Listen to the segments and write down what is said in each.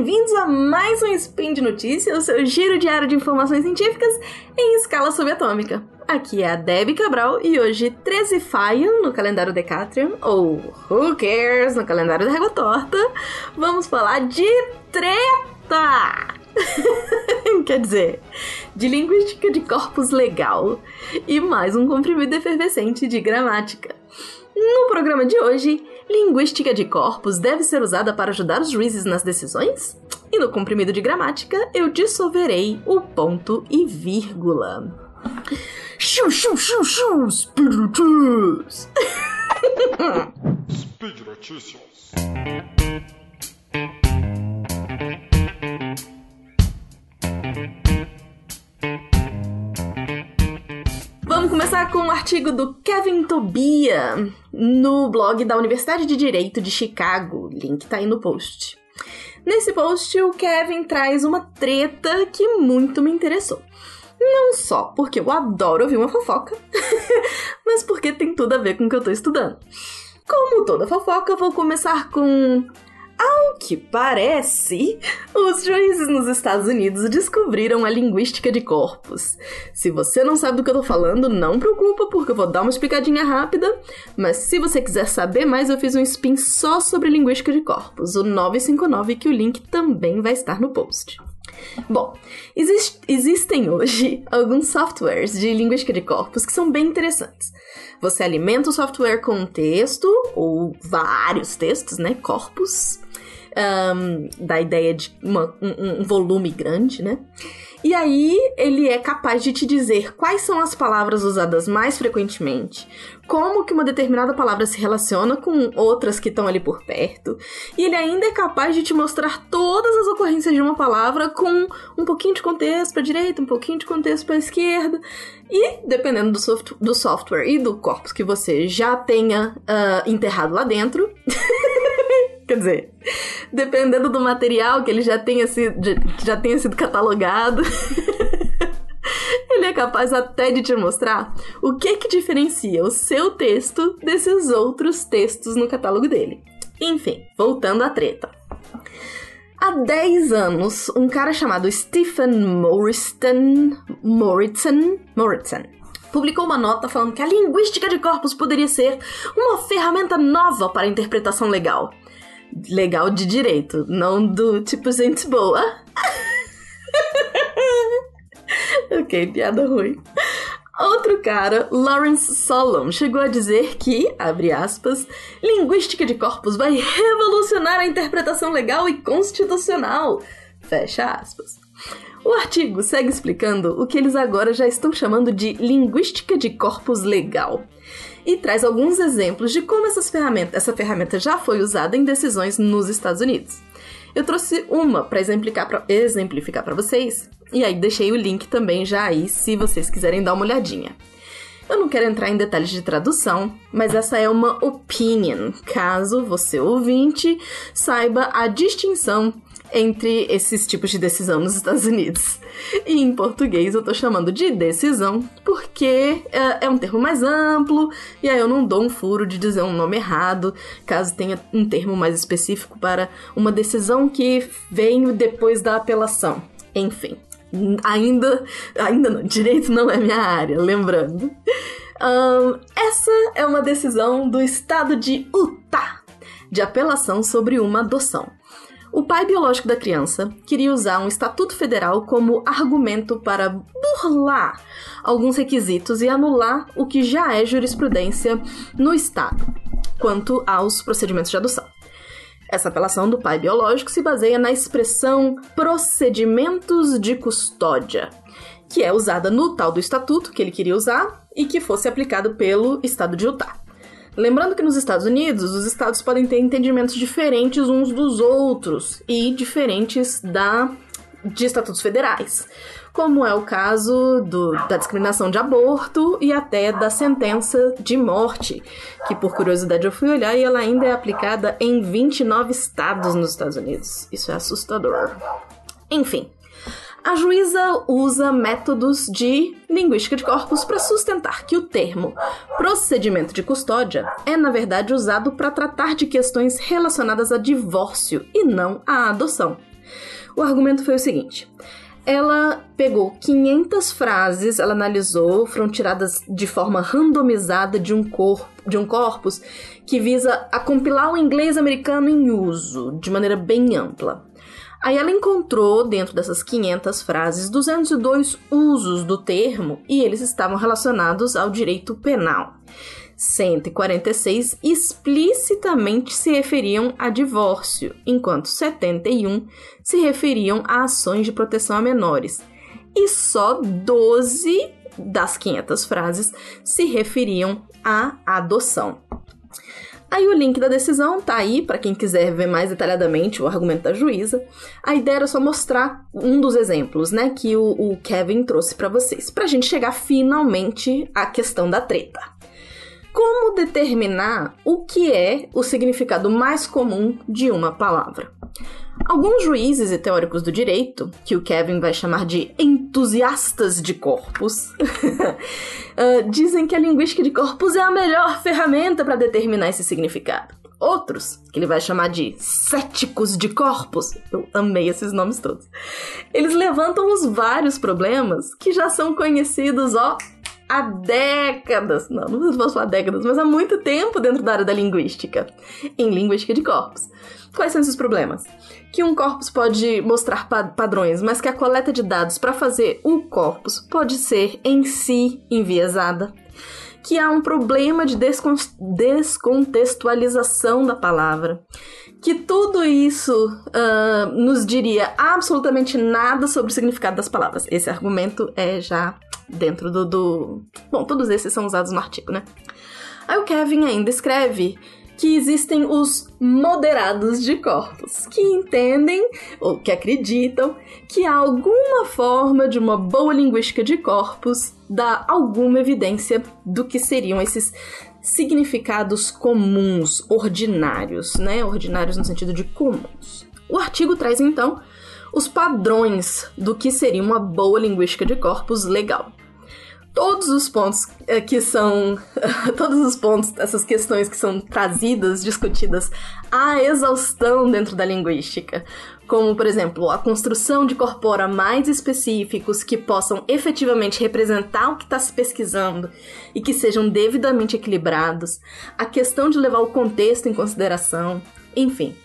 bem-vindos a mais um Spin de Notícias, o seu giro diário de informações científicas em escala subatômica. Aqui é a Debbie Cabral e hoje 13 Faia no calendário Decatrium, ou Who Cares no calendário da Régua Torta, vamos falar de treta! Quer dizer, de linguística de corpus legal e mais um comprimido efervescente de gramática. No programa de hoje, linguística de corpos deve ser usada para ajudar os juízes nas decisões? E no comprimido de gramática, eu dissolverei o ponto e vírgula. Xiu, xiu, xiu, Speed Notícias! Speed Notícias! Começar com um artigo do Kevin Tobia no blog da Universidade de Direito de Chicago. Link tá aí no post. Nesse post, o Kevin traz uma treta que muito me interessou. Não só porque eu adoro ouvir uma fofoca, mas porque tem tudo a ver com o que eu tô estudando. Como toda fofoca, vou começar com ao que parece, os juízes nos Estados Unidos descobriram a linguística de corpos. Se você não sabe do que eu tô falando, não preocupa, porque eu vou dar uma explicadinha rápida. Mas se você quiser saber mais, eu fiz um spin só sobre linguística de corpos, o 959, que o link também vai estar no post. Bom, exist existem hoje alguns softwares de linguística de corpos que são bem interessantes. Você alimenta o software com um texto, ou vários textos, né? Corpos um, da ideia de uma, um, um volume grande, né? E aí ele é capaz de te dizer quais são as palavras usadas mais frequentemente, como que uma determinada palavra se relaciona com outras que estão ali por perto, e ele ainda é capaz de te mostrar todas as ocorrências de uma palavra com um pouquinho de contexto para direita, um pouquinho de contexto para esquerda, e dependendo do, soft do software e do corpus que você já tenha uh, enterrado lá dentro Quer dizer, dependendo do material que ele já tenha sido, já tenha sido catalogado, ele é capaz até de te mostrar o que que diferencia o seu texto desses outros textos no catálogo dele. Enfim, voltando à treta. Há 10 anos, um cara chamado Stephen Morrison, Morrison, Morrison publicou uma nota falando que a linguística de corpos poderia ser uma ferramenta nova para a interpretação legal legal de direito, não do tipo gente boa. ok, piada ruim. Outro cara, Lawrence Solomon, chegou a dizer que, abre aspas, linguística de corpos vai revolucionar a interpretação legal e constitucional. Fecha aspas. O artigo segue explicando o que eles agora já estão chamando de linguística de corpus legal e traz alguns exemplos de como essas ferramentas, essa ferramenta já foi usada em decisões nos Estados Unidos. Eu trouxe uma para exemplificar para vocês, e aí deixei o link também já aí se vocês quiserem dar uma olhadinha. Eu não quero entrar em detalhes de tradução, mas essa é uma opinion, caso você ouvinte saiba a distinção entre esses tipos de decisão nos Estados Unidos. E em português eu tô chamando de decisão porque é, é, um termo mais amplo e aí eu não dou um furo de dizer um nome errado, caso tenha um termo mais específico para uma decisão que veio depois da apelação. Enfim, ainda, ainda não, direito não é minha área, lembrando. Um, essa é uma decisão do estado de Utah de apelação sobre uma adoção. O pai biológico da criança queria usar um estatuto federal como argumento para burlar alguns requisitos e anular o que já é jurisprudência no estado quanto aos procedimentos de adoção. Essa apelação do pai biológico se baseia na expressão procedimentos de custódia, que é usada no tal do estatuto que ele queria usar e que fosse aplicado pelo estado de Utah. Lembrando que nos Estados Unidos, os estados podem ter entendimentos diferentes uns dos outros e diferentes da de estatutos federais, como é o caso do, da discriminação de aborto e até da sentença de morte, que por curiosidade eu fui olhar e ela ainda é aplicada em 29 estados nos Estados Unidos. Isso é assustador. Enfim, A juíza usa métodos de linguística de corpos para sustentar que o termo procedimento de custódia é, na verdade, usado para tratar de questões relacionadas a divórcio e não a adoção. O argumento foi o seguinte: ela pegou 500 frases, ela analisou, foram tiradas de forma randomizada de um corpo, de um corpus que visa a compilar o inglês americano em uso de maneira bem ampla. Aí ela encontrou dentro dessas 500 frases 202 usos do termo e eles estavam relacionados ao direito penal. 146 explicitamente se referiam a divórcio, enquanto 71 se referiam a ações de proteção a menores. E só 12 das 500 frases se referiam à adoção. Aí o link da decisão tá aí para quem quiser ver mais detalhadamente o argumento da juíza. A ideia era só mostrar um dos exemplos, né, que o, o Kevin trouxe para vocês, pra gente chegar finalmente à questão da treta. Como determinar o que é o significado mais comum de uma palavra? Alguns juízes e teóricos do direito, que o Kevin vai chamar de entusiastas de corpos, uh, dizem que a linguística de corpos é a melhor ferramenta para determinar esse significado. Outros, que ele vai chamar de céticos de corpos, eu amei esses nomes todos, eles levantam os vários problemas que já são conhecidos, ó, há décadas, não, não posso falar décadas, mas há muito tempo dentro da área da linguística, em linguística de corpos. Quais são esses problemas? Que um corpus pode mostrar padrões, mas que a coleta de dados para fazer o corpus pode ser em si enviesada. Que há um problema de descon descontextualização da palavra. Que tudo isso uh, nos diria absolutamente nada sobre o significado das palavras. Esse argumento é já dentro do, do. Bom, todos esses são usados no artigo, né? Aí o Kevin ainda escreve que existem os moderados de corpos, que entendem ou que acreditam que alguma forma de uma boa linguística de corpos dá alguma evidência do que seriam esses significados comuns, ordinários, né? Ordinários no sentido de comuns. O artigo traz então os padrões do que seria uma boa linguística de corpos legal todos os pontos é, que são. todos os pontos, essas questões que são trazidas, discutidas à exaustão dentro da linguística. Como, por exemplo, a construção de corpora mais específicos que possam efetivamente representar o que está se pesquisando e que sejam devidamente equilibrados, a questão de levar o contexto em consideração, enfim.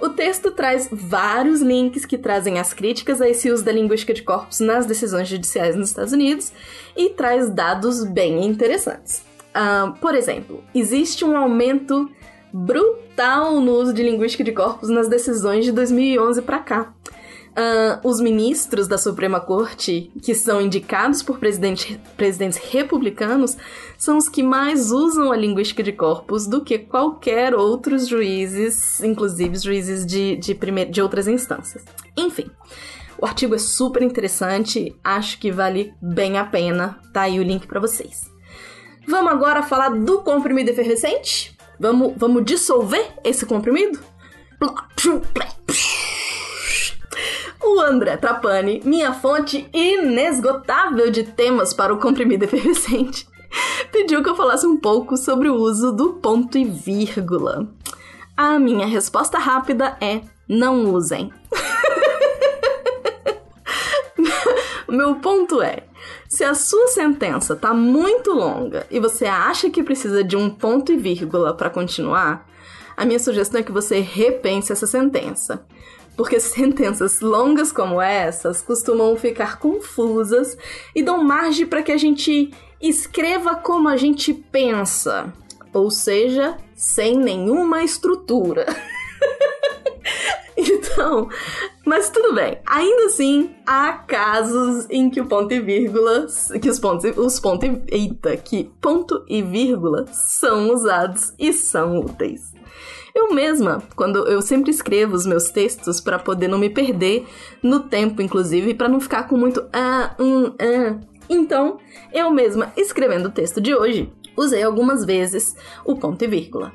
O texto traz vários links que trazem as críticas a esse uso da linguística de corpos nas decisões judiciais nos Estados Unidos e traz dados bem interessantes. Uh, por exemplo, existe um aumento brutal no uso de linguística de corpos nas decisões de 2011 para cá. Uh, os ministros da Suprema Corte, que são indicados por presidente, presidentes republicanos, são os que mais usam a linguística de corpus do que qualquer outros juízes, inclusive juízes de, de, primeir, de outras instâncias. Enfim. O artigo é super interessante, acho que vale bem a pena. Tá aí o link para vocês. Vamos agora falar do comprimido efervescente? Vamos, vamos dissolver esse comprimido? O André Trapani, minha fonte inesgotável de temas para o comprimido efervescente, pediu que eu falasse um pouco sobre o uso do ponto e vírgula. A minha resposta rápida é: não usem. Meu ponto é: se a sua sentença tá muito longa e você acha que precisa de um ponto e vírgula para continuar, a minha sugestão é que você repense essa sentença porque sentenças longas como essas costumam ficar confusas e dão margem para que a gente escreva como a gente pensa, ou seja, sem nenhuma estrutura. então, mas tudo bem. Ainda assim, há casos em que o ponto e vírgula, que os pontos, os pontos, eita, que ponto e vírgula são usados e são úteis. Eu mesma, quando eu sempre escrevo os meus textos para poder não me perder no tempo, inclusive, para não ficar com muito ah, um, ah. Então, eu mesma, escrevendo o texto de hoje, usei algumas vezes o ponto e vírgula.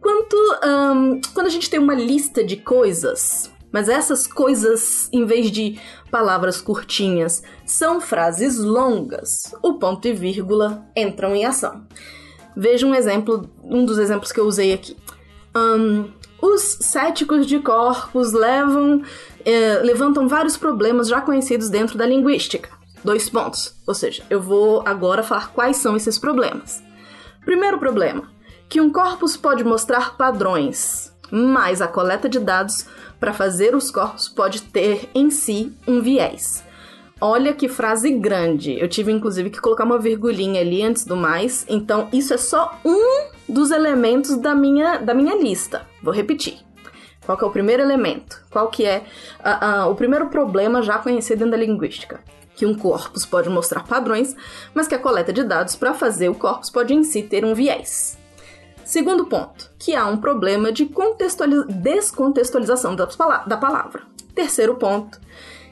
Quanto, um, quando a gente tem uma lista de coisas, Mas essas coisas, em vez de palavras curtinhas, são frases longas. O ponto e vírgula entram em ação. Veja um exemplo, um dos exemplos que eu usei aqui. Um, os céticos de corpos levam, eh, levantam vários problemas já conhecidos dentro da linguística. Dois pontos. Ou seja, eu vou agora falar quais são esses problemas. Primeiro problema: que um corpus pode mostrar padrões, mas a coleta de dados para fazer os corpos pode ter em si um viés. Olha que frase grande. Eu tive inclusive que colocar uma virgulinha ali antes do mais. Então, isso é só um dos elementos da minha, da minha lista. Vou repetir. Qual que é o primeiro elemento? Qual que é uh, uh, o primeiro problema já conhecido dentro da linguística? Que um corpus pode mostrar padrões, mas que a coleta de dados para fazer o corpus pode em si ter um viés. Segundo ponto, que há um problema de descontextualização da palavra. Terceiro ponto,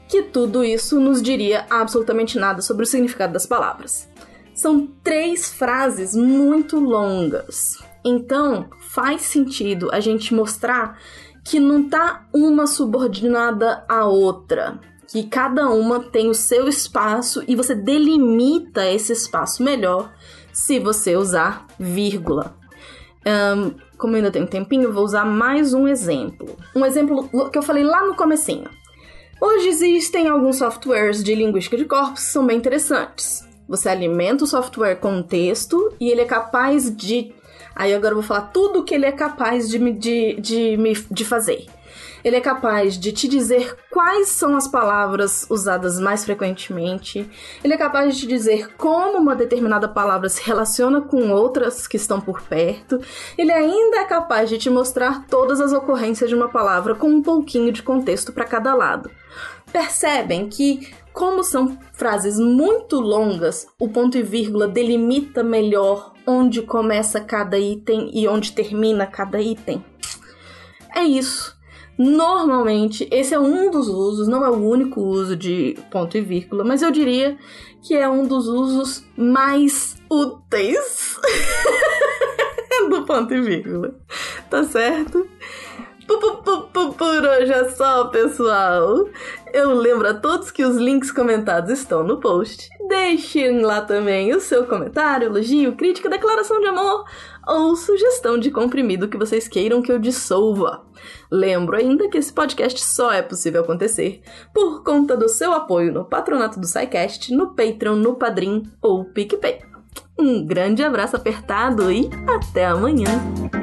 que tudo isso nos diria absolutamente nada sobre o significado das palavras. São três frases muito longas. Então, faz sentido a gente mostrar que não tá uma subordinada à outra, que cada uma tem o seu espaço e você delimita esse espaço melhor se você usar vírgula. Um, como ainda tem um tempinho, vou usar mais um exemplo. Um exemplo que eu falei lá no comecinho. Hoje existem alguns softwares de linguística de corpos que são bem interessantes. Você alimenta o software com um texto e ele é capaz de. Aí agora eu vou falar tudo que ele é capaz de, de, de, de fazer. Ele é capaz de te dizer quais são as palavras usadas mais frequentemente. Ele é capaz de te dizer como uma determinada palavra se relaciona com outras que estão por perto. Ele ainda é capaz de te mostrar todas as ocorrências de uma palavra com um pouquinho de contexto para cada lado. Percebem que como são frases muito longas, o ponto e vírgula delimita melhor onde começa cada item e onde termina cada item. É isso. Normalmente, esse é um dos usos, não é o único uso de ponto e vírgula, mas eu diria que é um dos usos mais úteis do ponto e vírgula. Tá certo? Por hoje é só, pessoal. Eu lembro a todos que os links comentados estão no post. Deixem lá também o seu comentário, elogio, crítica, declaração de amor ou sugestão de comprimido que vocês queiram que eu dissolva. Lembro ainda que esse podcast só é possível acontecer por conta do seu apoio no patronato do SciCast, no Patreon, no Padrim ou PicPay. Um grande abraço apertado e até amanhã!